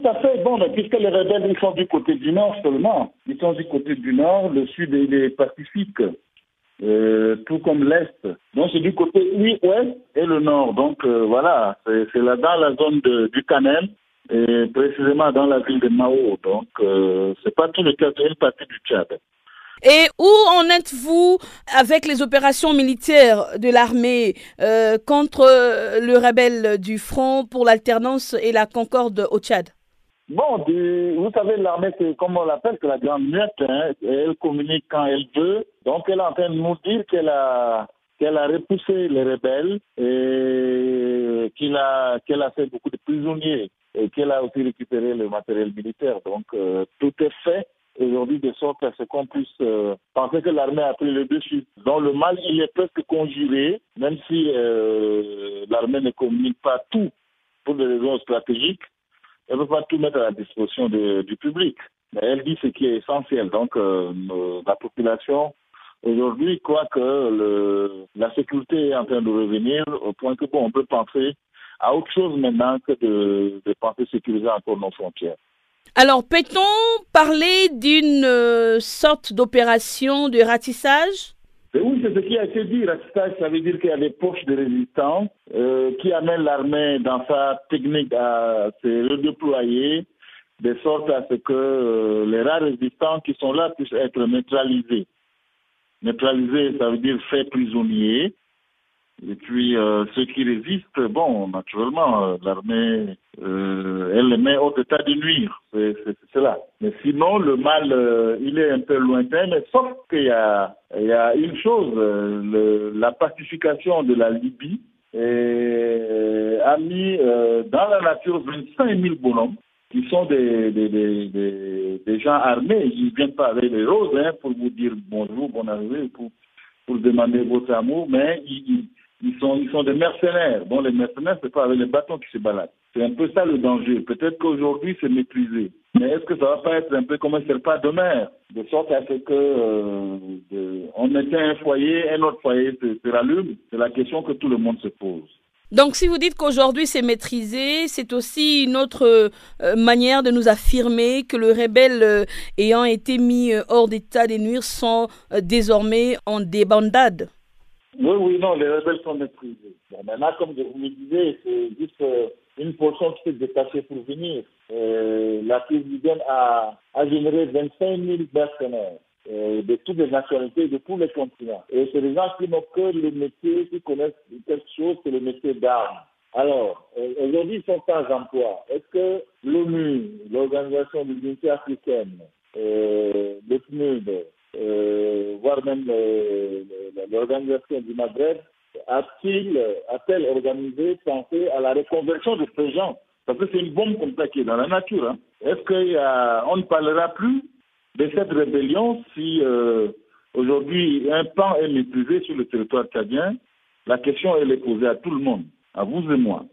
Tout à fait. Bon, puisque les rebelles, ils sont du côté du nord seulement. Ils sont du côté du nord, le sud, il est pacifique. Euh, tout comme l'Est. Donc c'est du côté ouest et le nord. Donc euh, voilà, c'est là dans la zone du Canel et précisément dans la ville de Mao. Donc euh, c'est pas tout le cas, c'est une partie du Tchad. Et où en êtes-vous avec les opérations militaires de l'armée contre le rebelle du Front pour l'alternance et la concorde au Tchad? Bon, vous savez, l'armée, c'est comme on l'appelle, c'est la grande muette. Hein, elle communique quand elle veut. Donc, elle est en train de nous dire qu'elle a qu'elle a repoussé les rebelles et qu'elle a, qu'elle a fait beaucoup de prisonniers et qu'elle a aussi récupéré le matériel militaire. Donc, euh, tout est fait aujourd'hui de sorte à ce qu'on puisse euh, penser que l'armée a pris le dessus. Donc, le mal, il est presque conjuré, même si euh, l'armée ne communique pas tout pour des raisons stratégiques elle ne peut pas tout mettre à la disposition du public. Mais elle dit ce qui est essentiel. Donc, euh, la population, aujourd'hui, croit que la sécurité est en train de revenir au point que, bon, on peut penser à autre chose maintenant que de, de penser sécuriser encore nos frontières. Alors, peut-on parler d'une euh, sorte d'opération de ratissage? Oui, c'est ce qui a été dit. Ratissage, ça veut dire qu'il y a des poches de résistance euh, qui amènent l'armée dans sa technique à se redéployer de sorte à ce que euh, les rares résistants qui sont là puissent être neutralisés. Neutralisés, ça veut dire fait prisonniers. Et puis euh, ceux qui résistent, bon, naturellement, euh, l'armée, euh, elle les met au état de nuire, c'est cela. Mais sinon, le mal, euh, il est un peu lointain, mais sauf qu'il y a, il y a une chose, le, la pacification de la Libye a mis dans la nature 25 000 bonhommes qui sont des, des, des, des, gens armés. Ils ne viennent pas avec des roses hein, pour vous dire bonjour, bon arrivée, pour, pour demander votre amour, mais ils ils ils sont des mercenaires. Bon, les mercenaires, c'est pas avec les bâtons qui se baladent. C'est un peu ça le danger. Peut-être qu'aujourd'hui, c'est maîtrisé. Mais est-ce que ça va pas être un peu comme un serpent de mer? De sorte à ce que euh, on éteint un foyer, un autre foyer se, se rallume C'est la question que tout le monde se pose. Donc si vous dites qu'aujourd'hui c'est maîtrisé, c'est aussi une autre euh, manière de nous affirmer que le rebelle euh, ayant été mis euh, hors d'état des nuires sont désormais en débandade. Oui, oui, non, les rebelles sont maîtrisés. Bon, maintenant, comme je vous le disais, c'est juste euh, une portion qui s'est détachée pour venir. Euh, la présidente a, a généré 25 000 mercenaires. Euh, de toutes les nationalités, de tous les continents. Et c'est des gens qui n'ont que le métier, qui connaissent quelque chose, c'est le métier d'armes. Alors, euh, aujourd'hui, ils sont sans emploi. Est-ce que l'ONU, l'Organisation de l'Unité africaine, euh, le PNUD, voire même euh, l'organisation du Maghreb, a-t-il, a-t-elle organisé, pensé à la reconversion de ces gens? Parce que c'est une bombe comme ça qui est dans la nature. Hein. Est-ce qu'on ne parlera plus de cette rébellion si euh, aujourd'hui un pan est maîtrisé sur le territoire tchadien? La question elle est posée à tout le monde, à vous et moi.